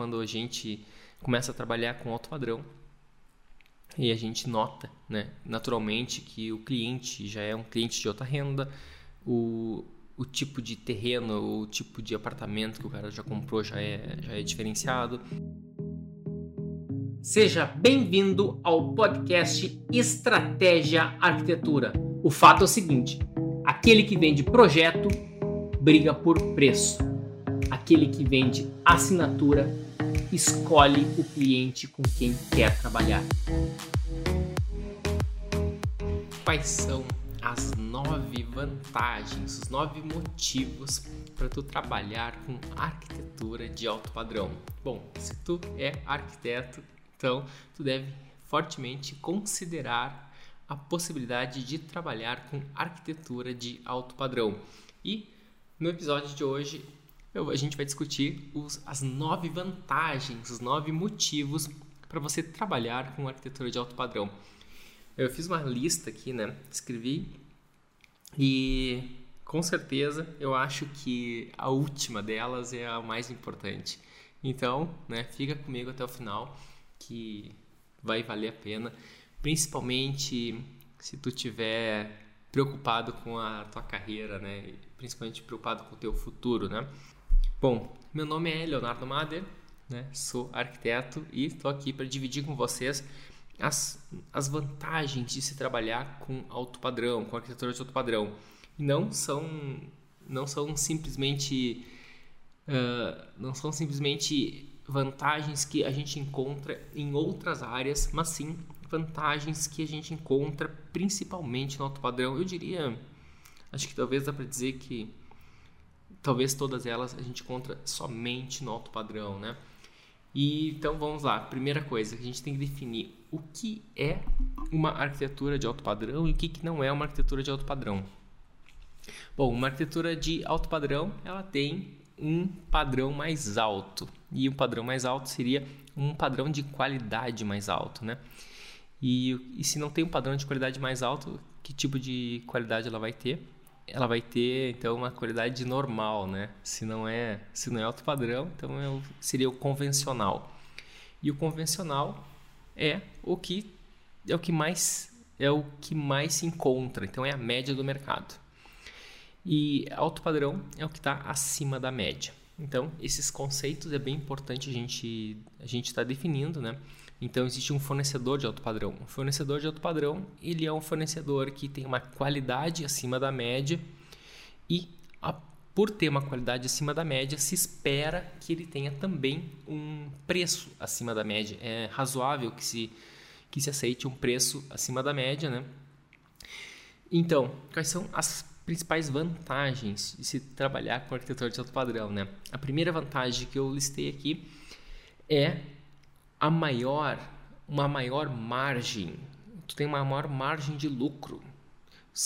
quando a gente começa a trabalhar com alto padrão e a gente nota, né, naturalmente, que o cliente já é um cliente de alta renda, o, o tipo de terreno, o tipo de apartamento que o cara já comprou já é, já é diferenciado. Seja bem-vindo ao podcast Estratégia Arquitetura. O fato é o seguinte: aquele que vende projeto briga por preço, aquele que vende assinatura escolhe o cliente com quem quer trabalhar. Quais são as nove vantagens, os nove motivos para tu trabalhar com arquitetura de alto padrão? Bom, se tu é arquiteto, então tu deve fortemente considerar a possibilidade de trabalhar com arquitetura de alto padrão. E no episódio de hoje eu, a gente vai discutir os, as nove vantagens, os nove motivos para você trabalhar com arquitetura de alto padrão. Eu fiz uma lista aqui, né? Escrevi e com certeza eu acho que a última delas é a mais importante. Então, né, fica comigo até o final que vai valer a pena, principalmente se tu tiver preocupado com a tua carreira, né? Principalmente preocupado com o teu futuro, né? Bom, meu nome é Leonardo Mader, né? sou arquiteto e estou aqui para dividir com vocês as, as vantagens de se trabalhar com alto padrão, com arquitetura de alto padrão. E não são, não são simplesmente uh, não são simplesmente vantagens que a gente encontra em outras áreas, mas sim vantagens que a gente encontra principalmente no alto padrão. Eu diria, acho que talvez dá para dizer que talvez todas elas a gente encontra somente no alto padrão, né? E então vamos lá. Primeira coisa que a gente tem que definir o que é uma arquitetura de alto padrão e o que, que não é uma arquitetura de alto padrão. Bom, uma arquitetura de alto padrão ela tem um padrão mais alto e um padrão mais alto seria um padrão de qualidade mais alto, né? E, e se não tem um padrão de qualidade mais alto, que tipo de qualidade ela vai ter? Ela vai ter então uma qualidade normal, né? Se não é, se não é alto padrão, então é seria o convencional. E o convencional é o que é o que mais é o que mais se encontra, então é a média do mercado. E alto padrão é o que está acima da média. Então esses conceitos é bem importante a gente a gente está definindo, né? Então existe um fornecedor de alto padrão. O fornecedor de alto padrão, ele é um fornecedor que tem uma qualidade acima da média e a, por ter uma qualidade acima da média, se espera que ele tenha também um preço acima da média. É razoável que se que se aceite um preço acima da média, né? Então, quais são as principais vantagens de se trabalhar com arquitetura de alto padrão, né? A primeira vantagem que eu listei aqui é a maior, uma maior margem, tu tem uma maior margem de lucro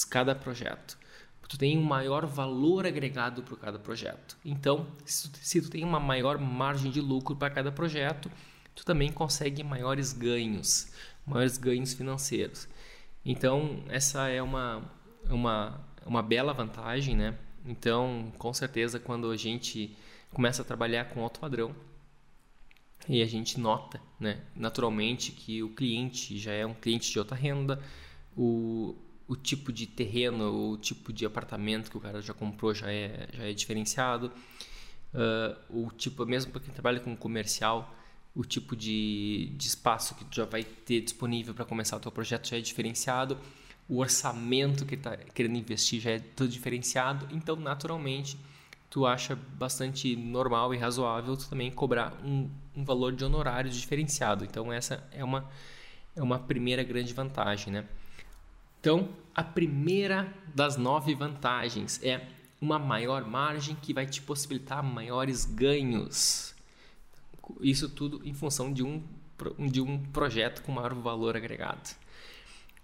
cada projeto. Tu tem um maior valor agregado para cada projeto. Então, se tu, se tu tem uma maior margem de lucro para cada projeto, tu também consegue maiores ganhos, maiores ganhos financeiros. Então, essa é uma, uma, uma bela vantagem, né? Então, com certeza, quando a gente começa a trabalhar com alto padrão, e a gente nota, né, naturalmente, que o cliente já é um cliente de alta renda, o, o tipo de terreno, o tipo de apartamento que o cara já comprou já é, já é diferenciado, uh, o tipo, mesmo para quem trabalha com comercial, o tipo de, de espaço que tu já vai ter disponível para começar o teu projeto já é diferenciado, o orçamento que está querendo investir já é tudo diferenciado, então naturalmente tu acha bastante normal e razoável tu também cobrar um, um valor de honorários diferenciado. Então essa é uma é uma primeira grande vantagem, né? Então a primeira das nove vantagens é uma maior margem que vai te possibilitar maiores ganhos. Isso tudo em função de um de um projeto com maior valor agregado.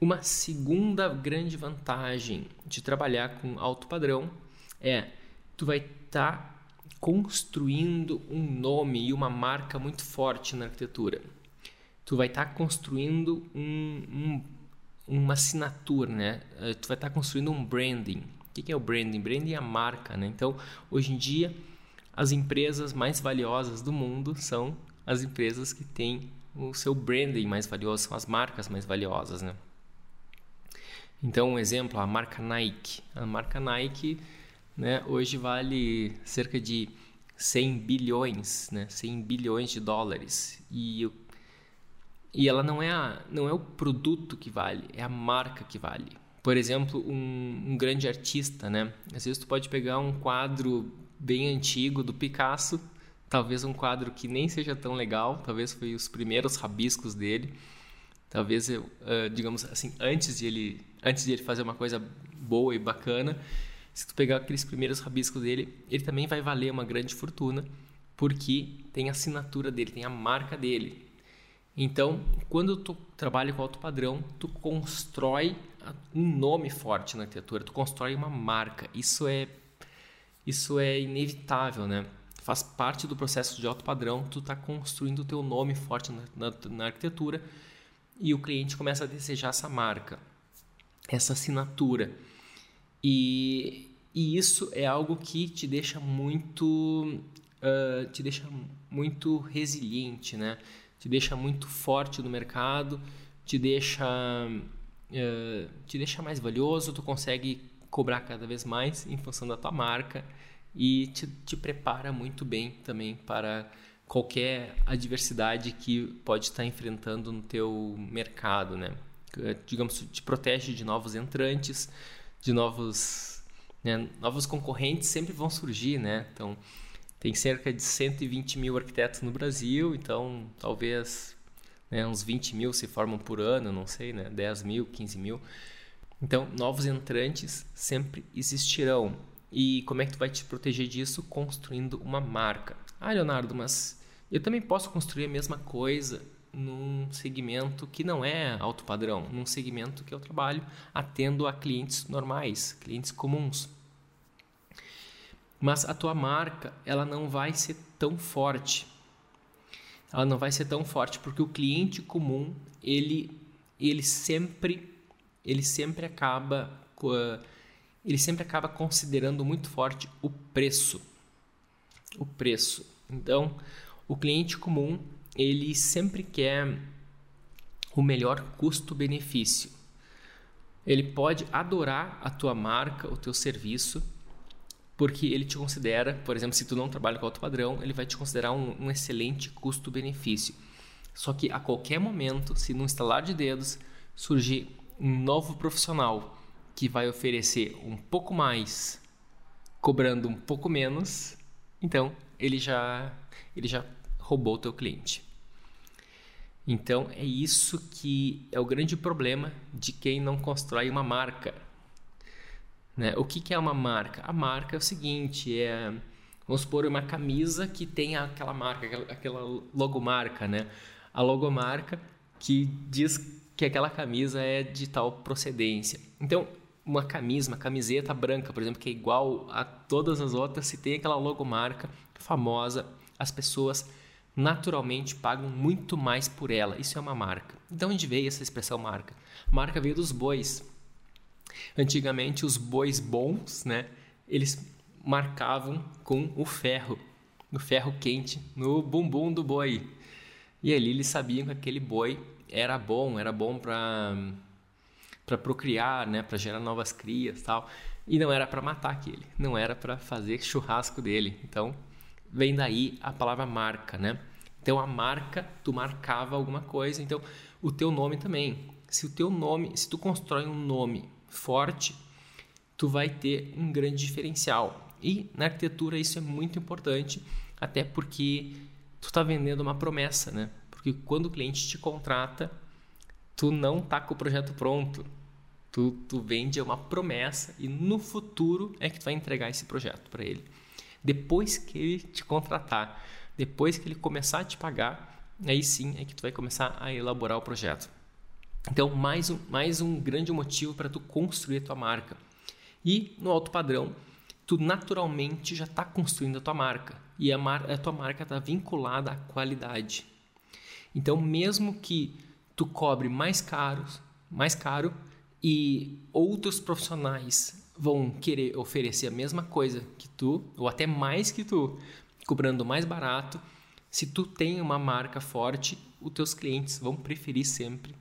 Uma segunda grande vantagem de trabalhar com alto padrão é tu vai estar tá construindo um nome e uma marca muito forte na arquitetura. Tu vai estar tá construindo um, um, uma assinatura, né? Eh, tu vai estar tá construindo um branding. O que é o branding? Branding é a marca, né? Então, hoje em dia, as empresas mais valiosas do mundo são as empresas que têm o seu branding mais valioso, são as marcas mais valiosas, né? Então, um exemplo, a marca Nike. A marca Nike, né, hoje vale cerca de 100 bilhões, né, 100 bilhões de dólares. E, e ela não é, a, não é o produto que vale, é a marca que vale. Por exemplo, um, um grande artista, né? Às vezes tu pode pegar um quadro bem antigo do Picasso, talvez um quadro que nem seja tão legal, talvez foi os primeiros rabiscos dele, talvez uh, digamos assim, antes de ele, antes de ele fazer uma coisa boa e bacana, se tu pegar aqueles primeiros rabiscos dele, ele também vai valer uma grande fortuna, porque tem a assinatura dele, tem a marca dele. Então, quando tu trabalha com alto padrão, tu constrói um nome forte na arquitetura, tu constrói uma marca. Isso é isso é inevitável, né? Faz parte do processo de alto padrão, tu está construindo o teu nome forte na, na, na arquitetura e o cliente começa a desejar essa marca, essa assinatura. E, e isso é algo que te deixa muito uh, te deixa muito resiliente, né? Te deixa muito forte no mercado, te deixa uh, te deixa mais valioso, tu consegue cobrar cada vez mais em função da tua marca e te, te prepara muito bem também para qualquer adversidade que pode estar enfrentando no teu mercado, né? Digamos, te protege de novos entrantes, de novos, né? novos concorrentes sempre vão surgir, né? Então, tem cerca de 120 mil arquitetos no Brasil, então talvez né, uns 20 mil se formam por ano, não sei, né? 10 mil, 15 mil. Então, novos entrantes sempre existirão. E como é que tu vai te proteger disso? Construindo uma marca. Ah, Leonardo, mas eu também posso construir a mesma coisa num segmento que não é alto padrão, num segmento que eu trabalho atendo a clientes normais, clientes comuns. Mas a tua marca, ela não vai ser tão forte. Ela não vai ser tão forte porque o cliente comum, ele ele sempre ele sempre acaba ele sempre acaba considerando muito forte o preço. O preço. Então, o cliente comum, ele sempre quer o melhor custo-benefício. Ele pode adorar a tua marca, o teu serviço, porque ele te considera, por exemplo, se tu não trabalha com alto padrão, ele vai te considerar um, um excelente custo-benefício. Só que a qualquer momento, se num estalar de dedos surgir um novo profissional que vai oferecer um pouco mais, cobrando um pouco menos, então ele já ele já roubou o teu cliente. Então é isso que é o grande problema de quem não constrói uma marca. Né? O que, que é uma marca? A marca é o seguinte, é vamos supor uma camisa que tem aquela marca, aquela logomarca, né? A logomarca que diz que aquela camisa é de tal procedência. Então, uma camisa, uma camiseta branca, por exemplo, que é igual a todas as outras, se tem aquela logomarca famosa, as pessoas naturalmente pagam muito mais por ela. Isso é uma marca. Então, onde veio essa expressão marca? Marca veio dos bois. Antigamente, os bois bons, né, eles marcavam com o ferro, no ferro quente, no bumbum do boi. E ali eles sabiam que aquele boi era bom, era bom para para procriar, né, para gerar novas crias, tal. E não era para matar aquele, não era para fazer churrasco dele. Então, vem daí a palavra marca, né? Então a marca, tu marcava alguma coisa, então o teu nome também. Se o teu nome, se tu constrói um nome forte, tu vai ter um grande diferencial. E na arquitetura isso é muito importante, até porque tu está vendendo uma promessa, né? Porque quando o cliente te contrata, tu não tá com o projeto pronto. Tu, tu vende uma promessa e no futuro é que tu vai entregar esse projeto para ele. Depois que ele te contratar, depois que ele começar a te pagar, aí sim é que tu vai começar a elaborar o projeto. Então, mais um, mais um grande motivo para tu construir a tua marca. E no alto padrão, tu naturalmente já está construindo a tua marca. E a, mar, a tua marca está vinculada à qualidade. Então, mesmo que tu cobre mais caro, mais caro e outros profissionais vão querer oferecer a mesma coisa que tu, ou até mais que tu, cobrando mais barato. Se tu tem uma marca forte, os teus clientes vão preferir sempre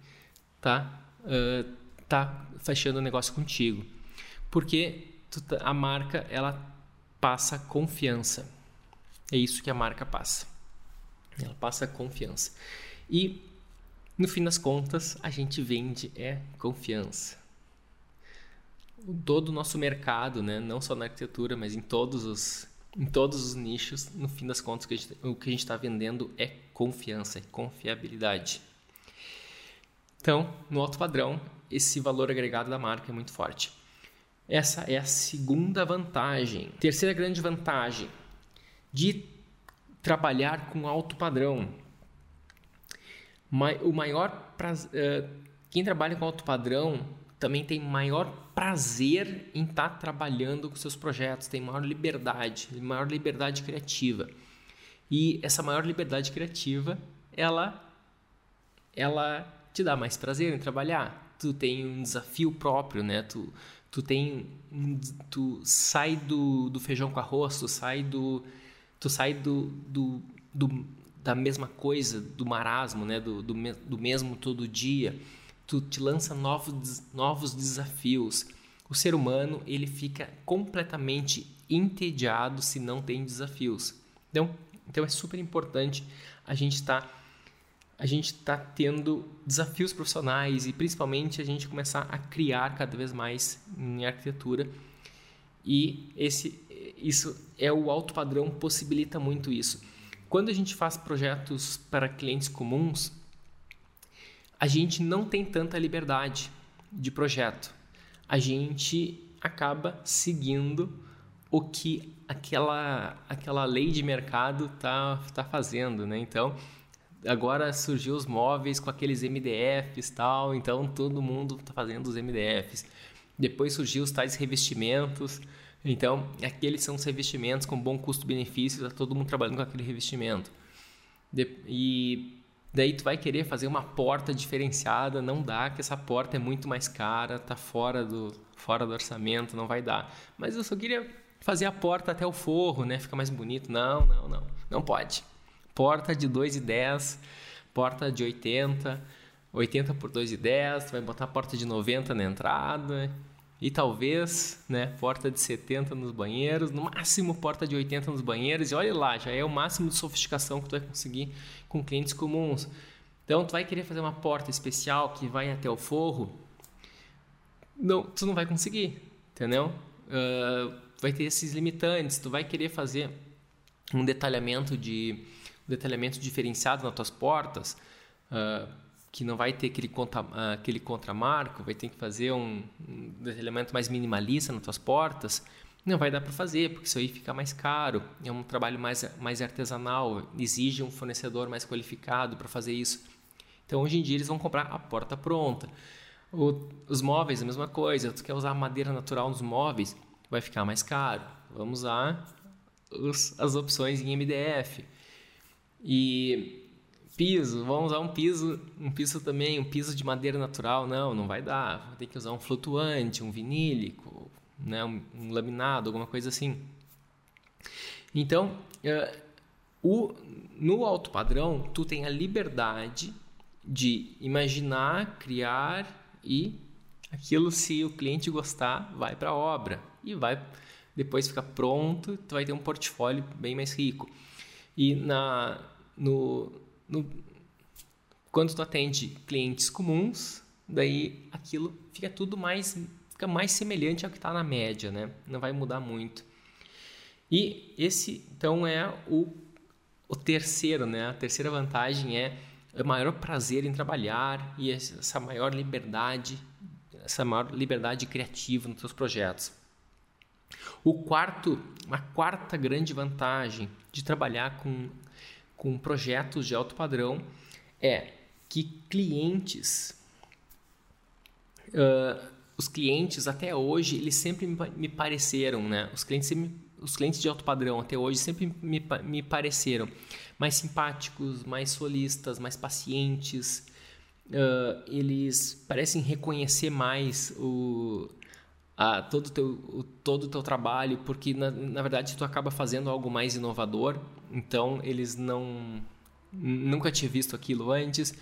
tá uh, tá fechando o negócio contigo, porque tá, a marca ela passa confiança. É isso que a marca passa. Ela passa confiança. E no fim das contas, a gente vende é confiança. Todo o nosso mercado, né, não só na arquitetura, mas em todos os em todos os nichos, no fim das contas, o que a gente está vendendo é confiança, é confiabilidade. Então, no alto padrão, esse valor agregado da marca é muito forte. Essa é a segunda vantagem. Terceira grande vantagem de trabalhar com alto padrão. O maior eh, quem trabalha com alto padrão também tem maior prazer em estar tá trabalhando com seus projetos, tem maior liberdade, maior liberdade criativa. E essa maior liberdade criativa, ela ela te dá mais prazer em trabalhar. Tu tem um desafio próprio, né? Tu, tu tem tu sai do, do feijão com arroz, tu sai do tu sai do, do, do da mesma coisa, do marasmo, né? Do, do, do mesmo todo dia tu te lança novos, novos desafios. O ser humano ele fica completamente entediado se não tem desafios. Então, então é super importante a gente estar tá, a gente tá tendo desafios profissionais e principalmente a gente começar a criar cada vez mais em arquitetura. E esse isso é o alto padrão possibilita muito isso. Quando a gente faz projetos para clientes comuns, a gente não tem tanta liberdade de projeto. A gente acaba seguindo o que aquela, aquela lei de mercado tá, tá fazendo, né? Então, agora surgiu os móveis com aqueles MDFs tal, então todo mundo está fazendo os MDFs. Depois surgiu os tais revestimentos, então aqueles são os revestimentos com bom custo-benefício, está todo mundo trabalhando com aquele revestimento. De, e Daí tu vai querer fazer uma porta diferenciada, não dá, que essa porta é muito mais cara, tá fora do, fora do orçamento, não vai dar. Mas eu só queria fazer a porta até o forro, né? Fica mais bonito. Não, não, não. Não pode. Porta de 2,10, porta de 80, 80 por 2,10, tu vai botar a porta de 90 na entrada, e talvez, né, porta de 70 nos banheiros, no máximo porta de 80 nos banheiros, e olha lá, já é o máximo de sofisticação que tu vai conseguir com clientes comuns. Então, tu vai querer fazer uma porta especial que vai até o forro, não, tu não vai conseguir, entendeu? Uh, vai ter esses limitantes, tu vai querer fazer um detalhamento de um detalhamento diferenciado nas tuas portas, uh, que não vai ter aquele, contra, aquele contramarco, vai ter que fazer um, um elemento mais minimalista nas tuas portas, não vai dar para fazer, porque isso aí fica mais caro, é um trabalho mais, mais artesanal, exige um fornecedor mais qualificado para fazer isso. Então, hoje em dia, eles vão comprar a porta pronta. O, os móveis, a mesma coisa, tu quer usar madeira natural nos móveis, vai ficar mais caro. Vamos usar os, as opções em MDF. E piso, vamos usar um piso, um piso também, um piso de madeira natural, não, não vai dar, tem que usar um flutuante, um vinílico, né, um, um laminado, alguma coisa assim. Então, uh, o, no alto padrão, tu tem a liberdade de imaginar, criar e aquilo, se o cliente gostar, vai para a obra e vai depois ficar pronto, tu vai ter um portfólio bem mais rico. E na, no, no, quando tu atende clientes comuns, daí aquilo fica tudo mais fica mais semelhante ao que está na média, né? Não vai mudar muito. E esse então é o, o terceiro, né? A terceira vantagem é o maior prazer em trabalhar e essa maior liberdade, essa maior liberdade criativa nos seus projetos. O quarto, a quarta grande vantagem de trabalhar com com projetos de alto padrão é que clientes, uh, os clientes até hoje, eles sempre me pareceram, né? Os clientes, os clientes de alto padrão até hoje sempre me, me pareceram mais simpáticos, mais solistas, mais pacientes. Uh, eles parecem reconhecer mais o, a todo teu, todo o teu trabalho, porque na, na verdade tu acaba fazendo algo mais inovador, então eles não nunca tinha visto aquilo antes,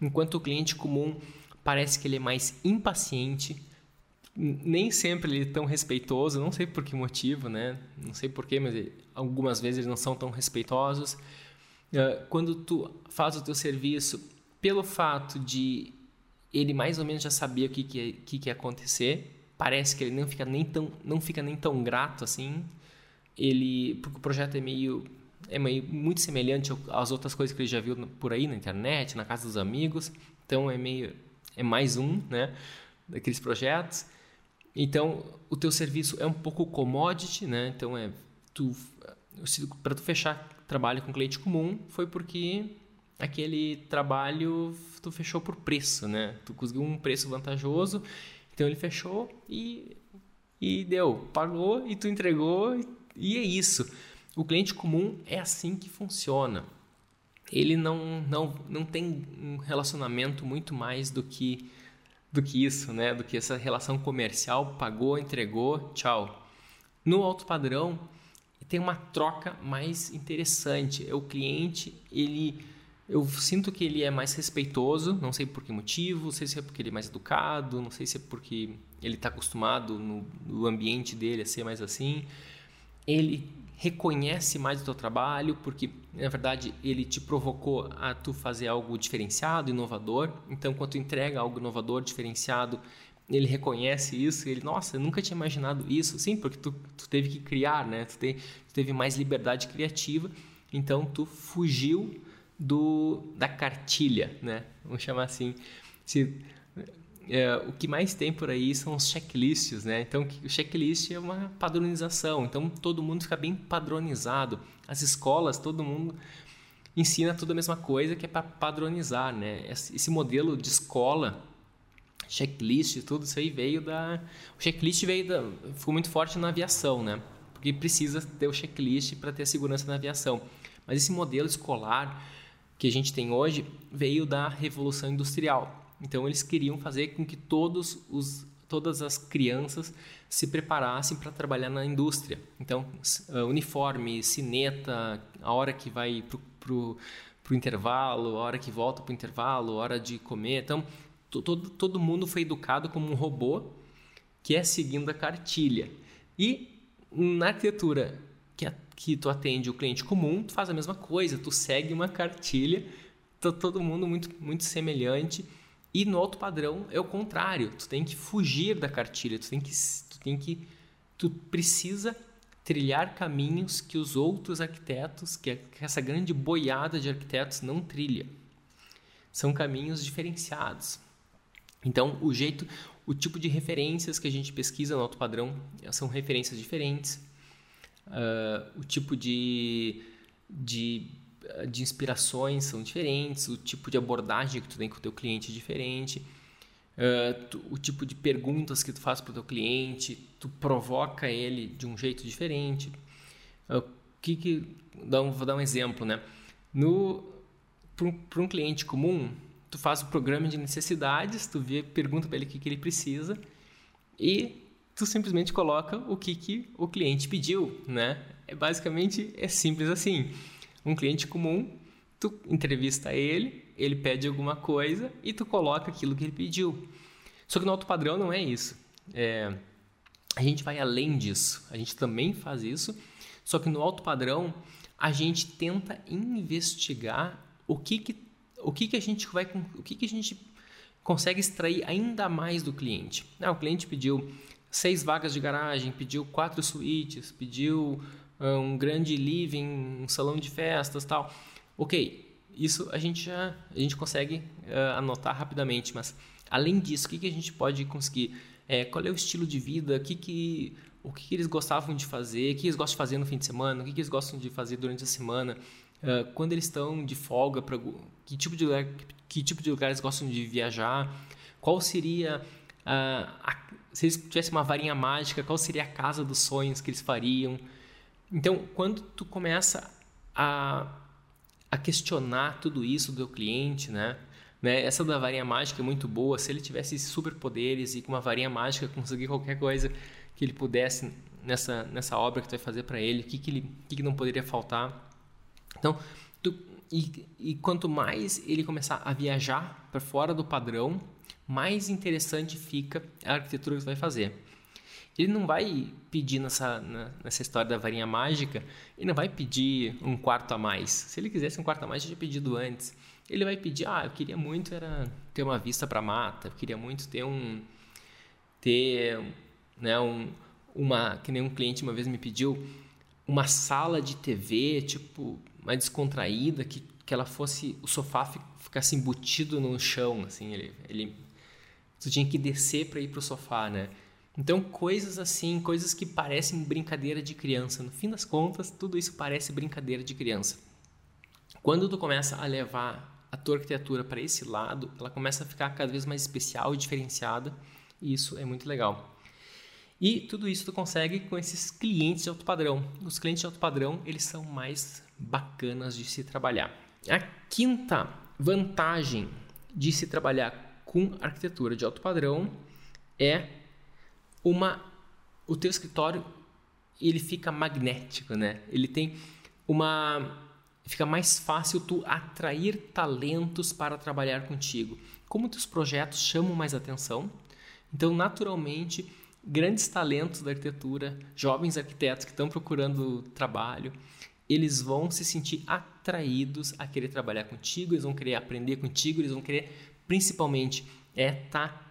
enquanto o cliente comum parece que ele é mais impaciente, nem sempre ele é tão respeitoso, não sei por que motivo, né? Não sei porquê, mas algumas vezes eles não são tão respeitosos. Ah, quando tu faz o teu serviço, pelo fato de ele mais ou menos já sabia o que, que, que, que ia acontecer, parece que ele não fica nem tão, não fica nem tão grato assim. Ele, porque o projeto é meio é meio, muito semelhante às outras coisas que ele já viu por aí na internet, na casa dos amigos. Então é meio é mais um, né, daqueles projetos. Então o teu serviço é um pouco commodity, né? Então é tu para tu fechar trabalho com cliente comum foi porque aquele trabalho tu fechou por preço, né? Tu conseguiu um preço vantajoso então ele fechou e, e deu, pagou e tu entregou e é isso. O cliente comum é assim que funciona. Ele não, não, não tem um relacionamento muito mais do que do que isso, né? Do que essa relação comercial, pagou, entregou, tchau. No alto padrão tem uma troca mais interessante. É o cliente, ele eu sinto que ele é mais respeitoso, não sei por que motivo, não sei se é porque ele é mais educado, não sei se é porque ele está acostumado no, no, ambiente dele a ser mais assim. Ele reconhece mais o teu trabalho, porque na verdade ele te provocou a tu fazer algo diferenciado, inovador. Então, quando tu entrega algo inovador, diferenciado, ele reconhece isso, ele, nossa, eu nunca tinha imaginado isso. Sim, porque tu, tu teve que criar, né? Tu, te, tu teve mais liberdade criativa, então tu fugiu do, da cartilha, né? Vamos chamar assim. Se, é, o que mais tem por aí são os checklists, né? Então, o checklist é uma padronização. Então, todo mundo fica bem padronizado. As escolas, todo mundo ensina tudo a mesma coisa, que é para padronizar, né? Esse modelo de escola, checklist, tudo isso aí veio da... O checklist veio da... ficou muito forte na aviação, né? Porque precisa ter o checklist para ter segurança na aviação. Mas esse modelo escolar que a gente tem hoje veio da Revolução Industrial. Então eles queriam fazer com que todos os, todas as crianças se preparassem para trabalhar na indústria. Então uh, uniforme, sineta, a hora que vai para o intervalo, a hora que volta para o intervalo, a hora de comer. Então todo, todo mundo foi educado como um robô que é seguindo a cartilha. E na arquitetura que, tu atende o cliente comum, tu faz a mesma coisa, tu segue uma cartilha, tá todo mundo muito, muito semelhante. E no alto padrão é o contrário, tu tem que fugir da cartilha, tu tem que, tu tem que, tu precisa trilhar caminhos que os outros arquitetos, que essa grande boiada de arquitetos não trilha. São caminhos diferenciados. Então, o jeito, o tipo de referências que a gente pesquisa no alto padrão são referências diferentes uh, o tipo de, de, de inspirações são diferentes, o tipo de abordagem que tu tem com o teu cliente é diferente, uh, tu, o tipo de perguntas que tu faz para o teu cliente, tu provoca ele de um jeito diferente. Uh, que que dá um, vou dar um exemplo, né? No para um cliente comum, tu faz o programa de necessidades, tu vê, pergunta para ele o que, que ele precisa e tu simplesmente coloca o que, que o cliente pediu, né? É basicamente é simples assim. Um cliente comum, tu entrevista ele, ele pede alguma coisa e tu coloca aquilo que ele pediu. Só que no alto padrão não é isso. É, a gente vai além disso. A gente também faz isso. Só que no alto padrão a gente tenta investigar o que que o que que a gente vai o que que a gente consegue extrair ainda mais do cliente. Ah, o cliente pediu seis vagas de garagem, pediu quatro suítes, pediu uh, um grande living, um salão de festas, tal. Ok, isso a gente já a gente consegue uh, anotar rapidamente, mas além disso, o que, que a gente pode conseguir? É, qual é o estilo de vida? Que que, o que, que, eles gostavam de fazer? O que eles gostam de fazer no fim de semana? O que, que eles gostam de fazer durante a semana? Uh, quando eles estão de folga, pra, que tipo de lugar, que tipo de lugar eles gostam de viajar? Qual seria a, se eles tivessem uma varinha mágica, qual seria a casa dos sonhos que eles fariam. Então, quando tu começa a, a questionar tudo isso do teu cliente, né? Né? Essa da varinha mágica é muito boa. Se ele tivesse superpoderes e com uma varinha mágica conseguir qualquer coisa que ele pudesse nessa, nessa obra que tu vai fazer para ele, o que, que, ele, que, que não poderia faltar. Então, tu, e, e quanto mais ele começar a viajar para fora do padrão, mais interessante fica a arquitetura que tu vai fazer. Ele não vai pedir nessa, nessa história da varinha mágica, ele não vai pedir um quarto a mais. Se ele quisesse um quarto a mais, já tinha pedido antes. Ele vai pedir, ah, eu queria muito era ter uma vista para mata, eu queria muito ter um ter, né, um, uma que nem um cliente uma vez me pediu uma sala de TV, tipo, mais descontraída, que, que ela fosse o sofá ficasse embutido no chão, assim, ele, ele tu tinha que descer para ir pro sofá, né? Então, coisas assim, coisas que parecem brincadeira de criança. No fim das contas, tudo isso parece brincadeira de criança. Quando tu começa a levar a tua arquitetura para esse lado, ela começa a ficar cada vez mais especial e diferenciada, e isso é muito legal. E tudo isso tu consegue com esses clientes de alto padrão. Os clientes de alto padrão, eles são mais bacanas de se trabalhar. A quinta vantagem de se trabalhar com arquitetura de alto padrão é uma o teu escritório ele fica magnético, né? Ele tem uma fica mais fácil tu atrair talentos para trabalhar contigo. Como teus projetos chamam mais atenção, então naturalmente grandes talentos da arquitetura, jovens arquitetos que estão procurando trabalho, eles vão se sentir atraídos a querer trabalhar contigo, eles vão querer aprender contigo, eles vão querer principalmente é estar tá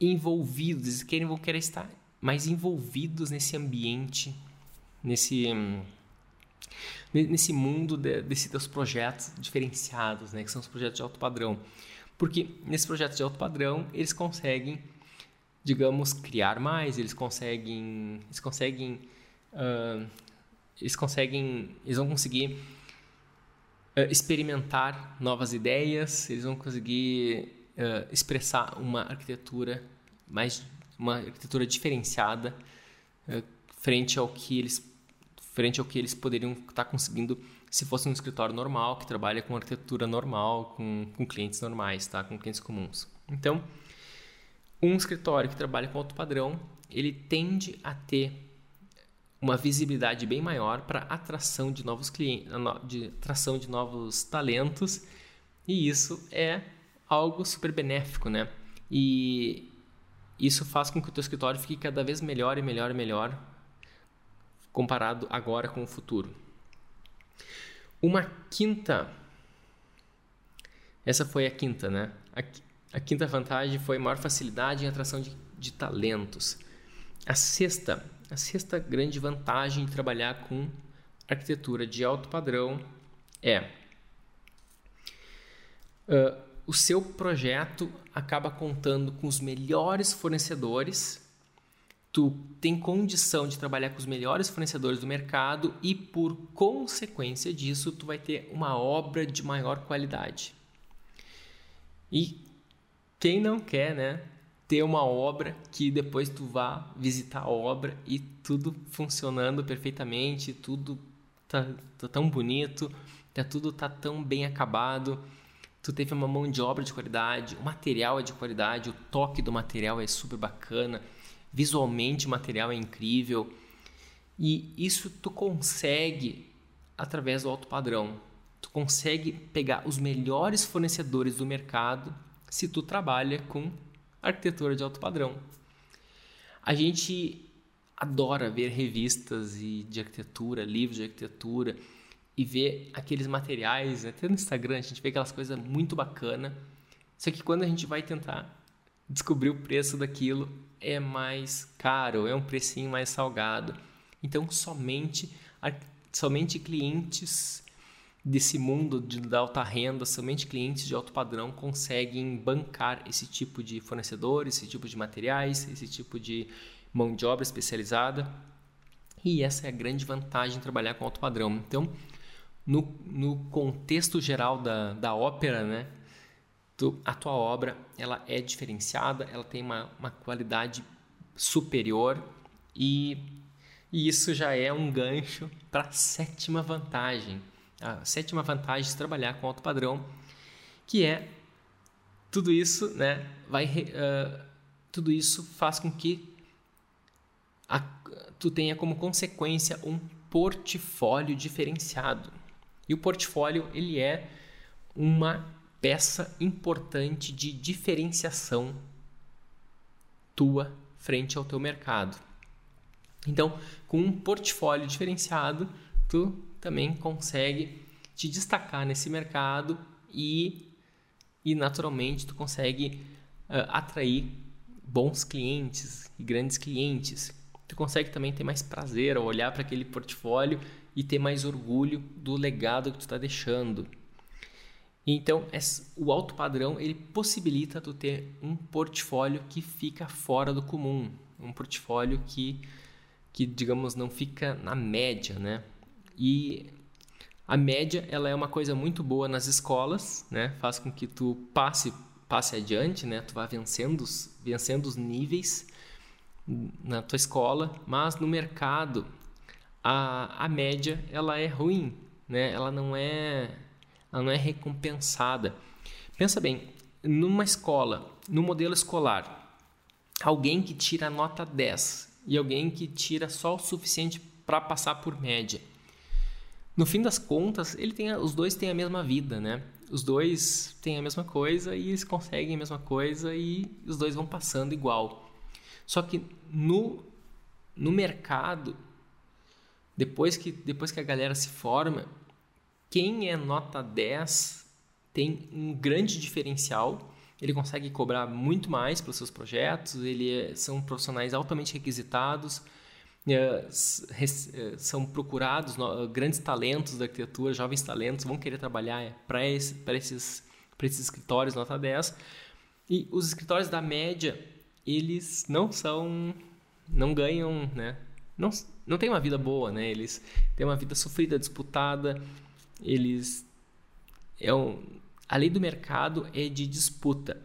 envolvidos, querem, vão querer estar mais envolvidos nesse ambiente, nesse nesse mundo de, desses teus projetos diferenciados, né, que são os projetos de alto padrão. Porque nesses projetos de alto padrão, eles conseguem, digamos, criar mais, eles conseguem, eles conseguem, uh, eles conseguem, eles vão conseguir experimentar novas ideias, eles vão conseguir uh, expressar uma arquitetura mais uma arquitetura diferenciada uh, frente ao que eles frente ao que eles poderiam estar tá conseguindo se fosse um escritório normal que trabalha com arquitetura normal com, com clientes normais tá? Com clientes comuns. Então um escritório que trabalha com alto padrão ele tende a ter uma visibilidade bem maior para atração de novos clientes, de atração de novos talentos, e isso é algo super benéfico, né? E isso faz com que o teu escritório fique cada vez melhor e melhor e melhor comparado agora com o futuro. Uma quinta essa foi a quinta, né? A, quinta vantagem foi maior facilidade em atração de, de talentos. A sexta, a sexta grande vantagem de trabalhar com arquitetura de alto padrão é uh, o seu projeto acaba contando com os melhores fornecedores, tu tem condição de trabalhar com os melhores fornecedores do mercado e por consequência disso tu vai ter uma obra de maior qualidade. E quem não quer, né, ter uma obra que depois tu vá visitar a obra e tudo funcionando perfeitamente, tudo tá, tá tão bonito, tá tudo tá tão bem acabado tu teve uma mão de obra de qualidade, o material é de qualidade, o toque do material é super bacana, visualmente o material é incrível. E isso tu consegue através do alto padrão. Tu consegue pegar os melhores fornecedores do mercado se tu trabalha com arquitetura de alto padrão. A gente adora ver revistas de arquitetura, livros de arquitetura, e ver aqueles materiais, né? até no Instagram a gente vê aquelas coisas muito bacana. Só que quando a gente vai tentar descobrir o preço daquilo, é mais caro, é um precinho mais salgado. Então somente somente clientes desse mundo de, da alta renda, somente clientes de alto padrão conseguem bancar esse tipo de fornecedor, esse tipo de materiais, esse tipo de mão de obra especializada. E essa é a grande vantagem de trabalhar com alto padrão. Então, no, no contexto geral da, da ópera, né? Tu, a tua obra ela é diferenciada, ela tem uma, uma qualidade superior e, e isso já é um gancho para a sétima vantagem. A sétima vantagem de trabalhar com alto padrão que é tudo isso, né? Vai uh, tudo isso faz com que a, tu tenha como consequência um portfólio diferenciado. E o portfólio ele é uma peça importante de diferenciação tua frente ao teu mercado. Então, com um portfólio diferenciado, tu também consegue te destacar nesse mercado e, e naturalmente tu consegue uh, atrair bons clientes e grandes clientes. Tu consegue também ter mais prazer ao olhar para aquele portfólio e ter mais orgulho do legado que tu está deixando. Então, o alto padrão ele possibilita tu ter um portfólio que fica fora do comum, um portfólio que, que digamos não fica na média, né? E a média ela é uma coisa muito boa nas escolas, né? Faz com que tu passe passe adiante, né? Tu vá vencendo vencendo os níveis na tua escola, mas no mercado a, a média ela é ruim, né? Ela não é ela não é recompensada. Pensa bem, numa escola, no modelo escolar, alguém que tira nota 10 e alguém que tira só o suficiente para passar por média. No fim das contas, ele tem, os dois têm a mesma vida, né? Os dois têm a mesma coisa e eles conseguem a mesma coisa e os dois vão passando igual. Só que no, no mercado, depois que, depois que a galera se forma, quem é nota 10 tem um grande diferencial. Ele consegue cobrar muito mais pelos seus projetos, ele é, são profissionais altamente requisitados, são procurados grandes talentos da arquitetura, jovens talentos, vão querer trabalhar para esse, esses, esses escritórios nota 10. E os escritórios da média, eles não são, não ganham, né? Não, não tem uma vida boa, né? Eles têm uma vida sofrida, disputada, eles é um, a lei do mercado é de disputa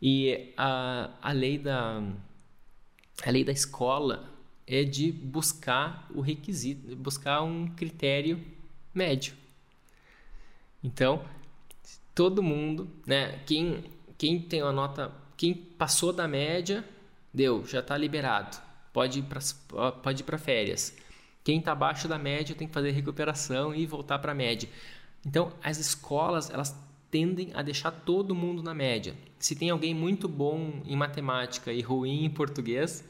e a, a lei da a lei da escola é de buscar o requisito, buscar um critério médio. Então, todo mundo, né, quem quem tem uma nota, quem passou da média, deu, já está liberado. Pode ir para pode ir férias. Quem está abaixo da média tem que fazer recuperação e voltar para a média. Então, as escolas elas tendem a deixar todo mundo na média. Se tem alguém muito bom em matemática e ruim em português,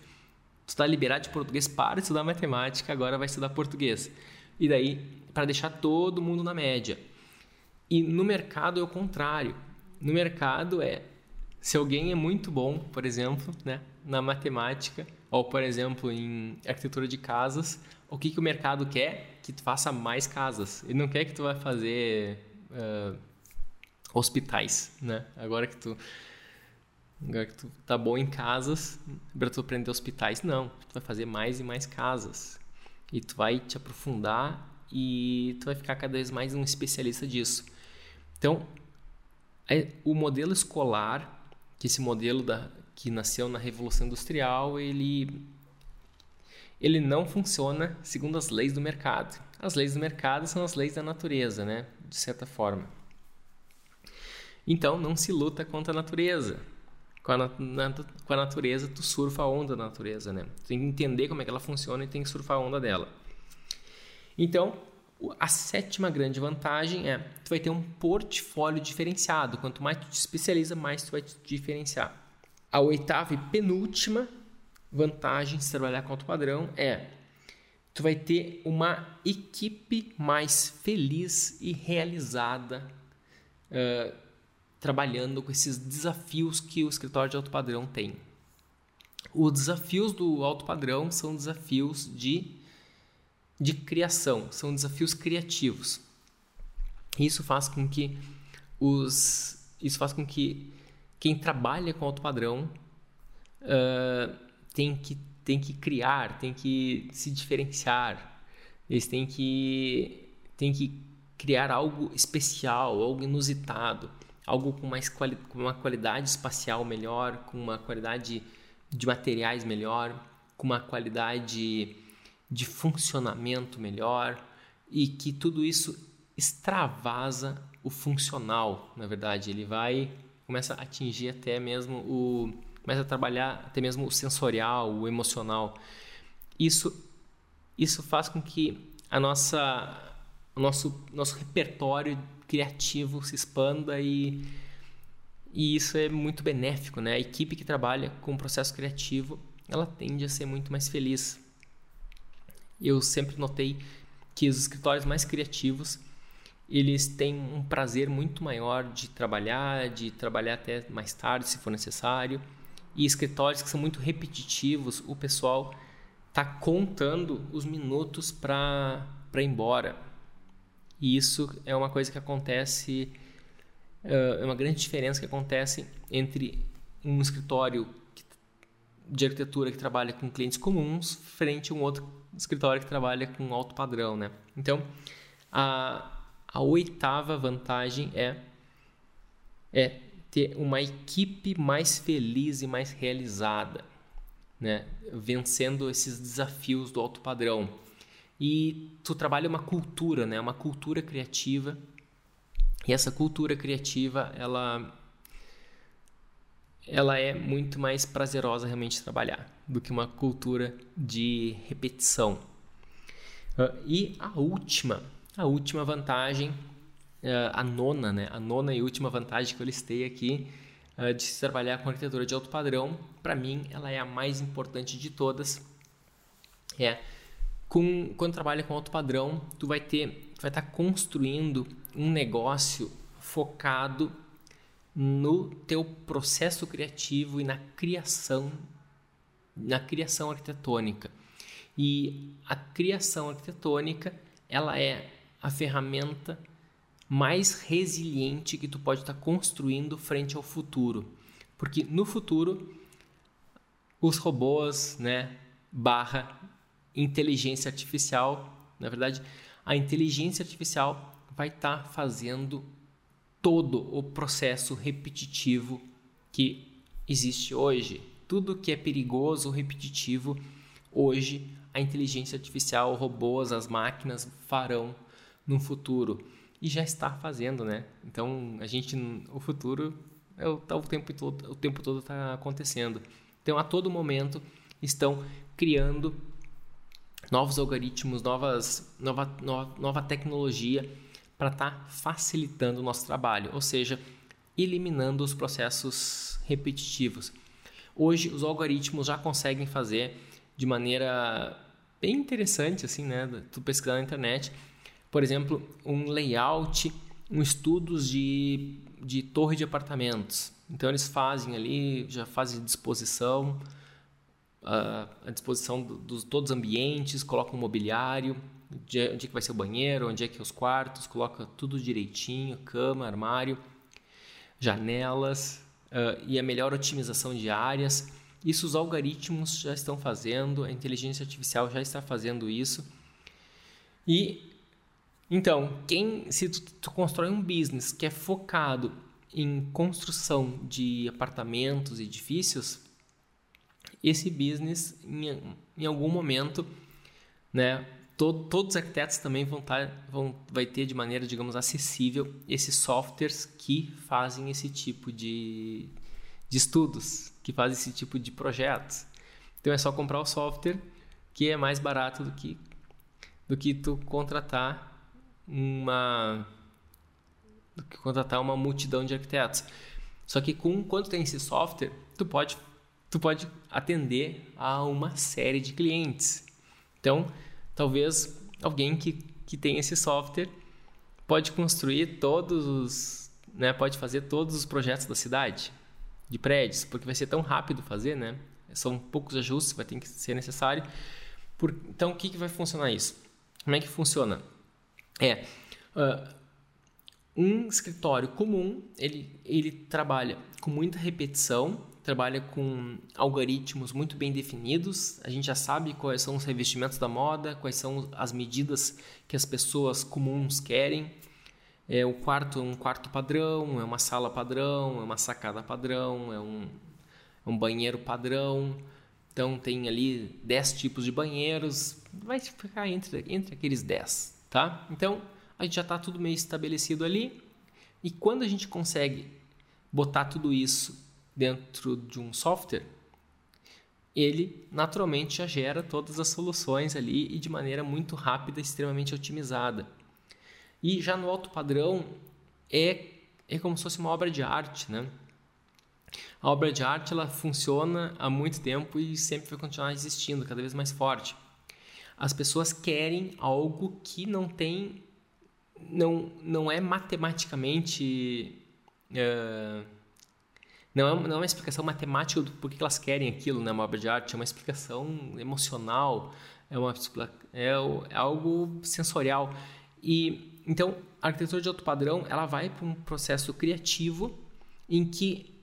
tu está liberado de português para de estudar matemática, agora vai estudar português. E daí, para deixar todo mundo na média. E no mercado é o contrário. No mercado é se alguém é muito bom, por exemplo, né, na matemática, ou por exemplo em arquitetura de casas, o que, que o mercado quer? Que tu faça mais casas. Ele não quer que tu vai fazer uh, hospitais, né? Agora que tu agora que tu tá bom em casas, para tu aprender hospitais, não. Tu vai fazer mais e mais casas. E tu vai te aprofundar e tu vai ficar cada vez mais um especialista disso. Então, é, o modelo escolar, que esse modelo da, que nasceu na Revolução Industrial, ele ele não funciona segundo as leis do mercado. As leis do mercado são as leis da natureza, né? De certa forma. Então, não se luta contra a natureza. Com a, na, com a natureza, tu surfa a onda da natureza, né? Tu tem que entender como é que ela funciona e tem que surfar a onda dela. Então, a sétima grande vantagem é tu vai ter um portfólio diferenciado. Quanto mais tu te especializa, mais tu vai te diferenciar. A oitava e penúltima vantagem de trabalhar com alto padrão é tu vai ter uma equipe mais feliz e realizada uh, trabalhando com esses desafios que o escritório de alto padrão tem. Os desafios do alto padrão são desafios de, de criação, são desafios criativos. Isso faz com que os isso faz com que quem trabalha com alto padrão uh, tem que, tem que criar, tem que se diferenciar, eles têm que, têm que criar algo especial, algo inusitado, algo com, mais quali com uma qualidade espacial melhor, com uma qualidade de materiais melhor, com uma qualidade de funcionamento melhor e que tudo isso extravasa o funcional, na verdade, ele vai começa a atingir até mesmo o começa a trabalhar até mesmo o sensorial, o emocional. Isso isso faz com que a nossa o nosso nosso repertório criativo se expanda e e isso é muito benéfico, né? A equipe que trabalha com o processo criativo, ela tende a ser muito mais feliz. Eu sempre notei que os escritórios mais criativos, eles têm um prazer muito maior de trabalhar, de trabalhar até mais tarde, se for necessário. E escritórios que são muito repetitivos, o pessoal está contando os minutos para ir embora. E isso é uma coisa que acontece é uma grande diferença que acontece entre um escritório de arquitetura que trabalha com clientes comuns frente a um outro escritório que trabalha com alto padrão, né? Então, a, a oitava vantagem é é ter uma equipe mais feliz e mais realizada, né? Vencendo esses desafios do alto padrão. E tu trabalha uma cultura, né? Uma cultura criativa e essa cultura criativa, ela ela é muito mais prazerosa realmente trabalhar do que uma cultura de repetição. Uh, e a última, a última vantagem, uh, a nona, né? A nona e última vantagem que eu listei aqui uh, de se trabalhar com arquitetura de alto padrão, para mim, ela é a mais importante de todas. É com, quando trabalha com alto padrão, tu vai ter, vai estar tá construindo um negócio focado no teu processo criativo e na criação, na criação arquitetônica. E a criação arquitetônica, ela é a ferramenta mais resiliente que tu pode estar tá construindo frente ao futuro. Porque no futuro os robôs, né, barra inteligência artificial, na verdade, a inteligência artificial vai estar tá fazendo todo o processo repetitivo que existe hoje. Tudo que é perigoso, repetitivo, hoje a inteligência artificial, robôs, as máquinas farão no futuro e já está fazendo, né? Então a gente, o futuro é o, tá o tempo todo, o tempo todo está acontecendo. Então a todo momento estão criando novos algoritmos, novas, nova, nova, nova tecnologia para estar tá facilitando o nosso trabalho, ou seja, eliminando os processos repetitivos. Hoje os algoritmos já conseguem fazer de maneira bem interessante, assim, né? Tu pesquisar na internet, por exemplo, um layout, um estudos de, de torre de apartamentos. Então eles fazem ali, já fazem disposição, à disposição dos todos os ambientes, coloca um mobiliário, onde é que vai ser o banheiro, onde é que é os quartos, coloca tudo direitinho, cama, armário, janelas uh, e a melhor otimização de áreas. Isso os algoritmos já estão fazendo, a inteligência artificial já está fazendo isso. E então, quem se tu, tu constrói um business que é focado em construção de apartamentos edifícios, esse business em, em algum momento, né, todo, todos os arquitetos também vão estar, tá, vão, vai ter de maneira, digamos, acessível esses softwares que fazem esse tipo de, de estudos, que fazem esse tipo de projetos. Então é só comprar o software que é mais barato do que do que tu contratar uma do que contratar uma multidão de arquitetos. Só que com quando tem esse software, tu pode tu pode atender a uma série de clientes. Então, talvez alguém que, que tem esse software pode construir todos os, né, pode fazer todos os projetos da cidade, de prédios, porque vai ser tão rápido fazer, né? São poucos ajustes vai ter que ser necessário. Por, então, o que, que vai funcionar isso? Como é que funciona? É, uh, um escritório comum, ele, ele trabalha com muita repetição, trabalha com algoritmos muito bem definidos. A gente já sabe quais são os revestimentos da moda, quais são as medidas que as pessoas comuns querem. É o quarto um quarto padrão, é uma sala padrão, é uma sacada padrão, é um, é um banheiro padrão. Então tem ali 10 tipos de banheiros, vai ficar entre, entre aqueles 10, tá? Então a gente já está tudo meio estabelecido ali. E quando a gente consegue botar tudo isso dentro de um software, ele naturalmente já gera todas as soluções ali e de maneira muito rápida, extremamente otimizada. E já no alto padrão é, é como se fosse uma obra de arte, né? A obra de arte ela funciona há muito tempo e sempre vai continuar existindo, cada vez mais forte. As pessoas querem algo que não tem, não, não é matematicamente uh, não é, não é uma explicação matemática do porquê elas querem aquilo, né? Uma obra de arte, é uma explicação emocional, é, uma, é, é algo sensorial. E então a arquitetura de alto padrão ela vai para um processo criativo em que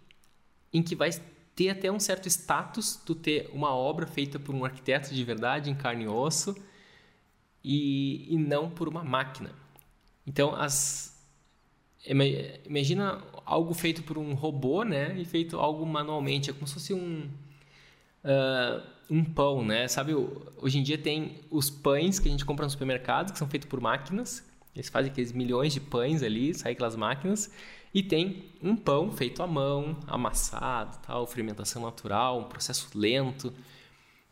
em que vai ter até um certo status tu ter uma obra feita por um arquiteto de verdade em carne e osso e, e não por uma máquina. Então as Imagina algo feito por um robô, né? E feito algo manualmente. É como se fosse um, uh, um pão, né? Sabe, hoje em dia tem os pães que a gente compra no supermercado, que são feitos por máquinas. Eles fazem aqueles milhões de pães ali, saem aquelas máquinas. E tem um pão feito à mão, amassado, tal, fermentação natural, um processo lento.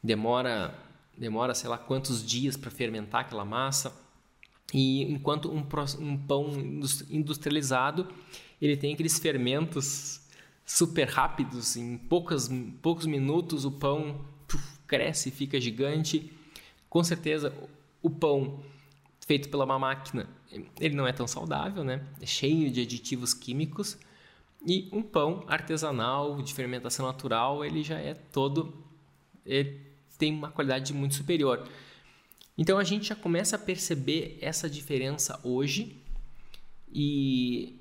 Demora, demora sei lá quantos dias para fermentar aquela massa. E enquanto um, um pão industrializado, ele tem aqueles fermentos super rápidos, em poucas, poucos minutos o pão puf, cresce fica gigante. Com certeza, o pão feito pela uma máquina, ele não é tão saudável, né? É cheio de aditivos químicos. E um pão artesanal, de fermentação natural, ele já é todo... Ele tem uma qualidade muito superior. Então a gente já começa a perceber essa diferença hoje e,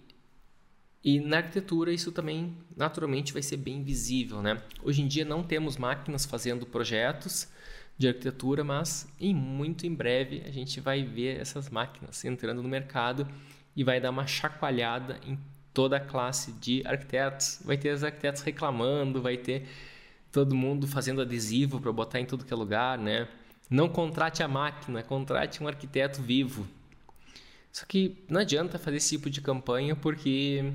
e na arquitetura isso também naturalmente vai ser bem visível, né? Hoje em dia não temos máquinas fazendo projetos de arquitetura, mas em muito em breve a gente vai ver essas máquinas entrando no mercado e vai dar uma chacoalhada em toda a classe de arquitetos. Vai ter os arquitetos reclamando, vai ter todo mundo fazendo adesivo para botar em tudo que é lugar, né? Não contrate a máquina, contrate um arquiteto vivo. Só que não adianta fazer esse tipo de campanha porque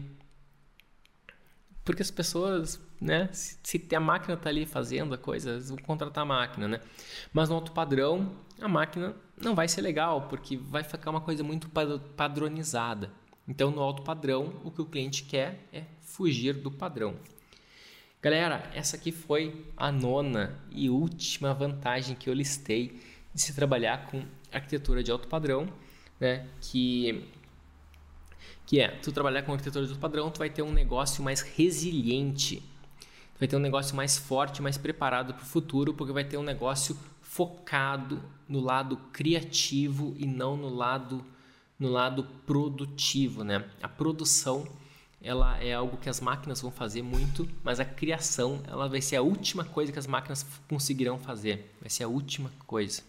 porque as pessoas, né, se, se a máquina está ali fazendo a coisa, eles vão contratar a máquina, né? Mas no alto padrão, a máquina não vai ser legal, porque vai ficar uma coisa muito padronizada. Então, no alto padrão, o que o cliente quer é fugir do padrão. Galera, essa aqui foi a nona e última vantagem que eu listei de se trabalhar com arquitetura de alto padrão, né? Que que é, tu trabalhar com arquitetura de alto padrão, tu vai ter um negócio mais resiliente. Tu vai ter um negócio mais forte, mais preparado para o futuro, porque vai ter um negócio focado no lado criativo e não no lado no lado produtivo, né? A produção ela é algo que as máquinas vão fazer muito, mas a criação ela vai ser a última coisa que as máquinas conseguirão fazer. Vai ser a última coisa.